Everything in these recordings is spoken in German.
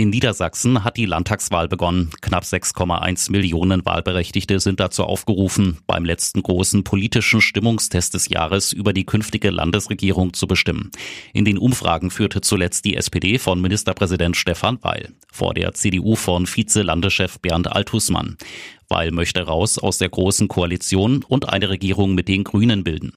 In Niedersachsen hat die Landtagswahl begonnen. Knapp 6,1 Millionen Wahlberechtigte sind dazu aufgerufen, beim letzten großen politischen Stimmungstest des Jahres über die künftige Landesregierung zu bestimmen. In den Umfragen führte zuletzt die SPD von Ministerpräsident Stefan Weil vor der CDU von Vize-Landeschef Bernd Althusmann. Weil möchte raus aus der großen Koalition und eine Regierung mit den Grünen bilden.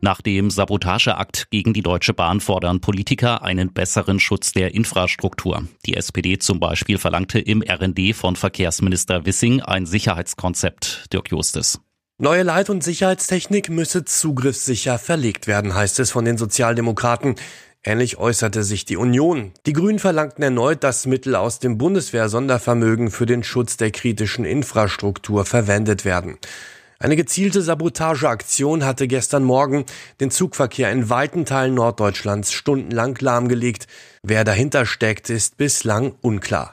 Nach dem Sabotageakt gegen die Deutsche Bahn fordern Politiker einen besseren Schutz der Infrastruktur. Die SPD zum Beispiel verlangte im RND von Verkehrsminister Wissing ein Sicherheitskonzept. Dirk Justes. Neue Leit- und Sicherheitstechnik müsse zugriffssicher verlegt werden, heißt es von den Sozialdemokraten. Ähnlich äußerte sich die Union. Die Grünen verlangten erneut, dass Mittel aus dem Bundeswehr-Sondervermögen für den Schutz der kritischen Infrastruktur verwendet werden. Eine gezielte Sabotageaktion hatte gestern Morgen den Zugverkehr in weiten Teilen Norddeutschlands stundenlang lahmgelegt. Wer dahinter steckt, ist bislang unklar.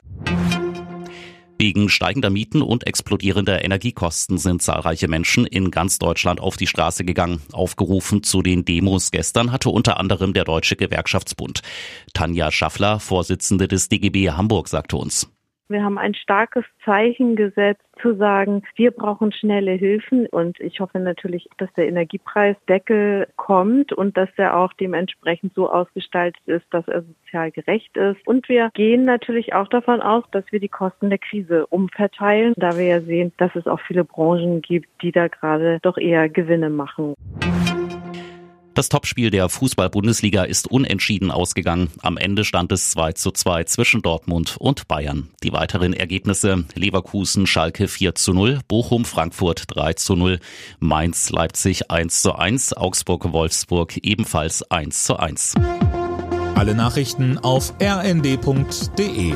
Wegen steigender Mieten und explodierender Energiekosten sind zahlreiche Menschen in ganz Deutschland auf die Straße gegangen. Aufgerufen zu den Demos gestern hatte unter anderem der Deutsche Gewerkschaftsbund. Tanja Schaffler, Vorsitzende des DGB Hamburg, sagte uns. Wir haben ein starkes Zeichen gesetzt, zu sagen, wir brauchen schnelle Hilfen und ich hoffe natürlich, dass der Energiepreisdeckel kommt und dass er auch dementsprechend so ausgestaltet ist, dass er sozial gerecht ist. Und wir gehen natürlich auch davon aus, dass wir die Kosten der Krise umverteilen, da wir ja sehen, dass es auch viele Branchen gibt, die da gerade doch eher Gewinne machen. Das Topspiel der Fußball-Bundesliga ist unentschieden ausgegangen. Am Ende stand es 2 zu 2 zwischen Dortmund und Bayern. Die weiteren Ergebnisse Leverkusen Schalke 4 zu 0, Bochum Frankfurt 3 zu 0, Mainz Leipzig 1 zu 1, Augsburg Wolfsburg ebenfalls 1 zu 1. Alle Nachrichten auf rnd.de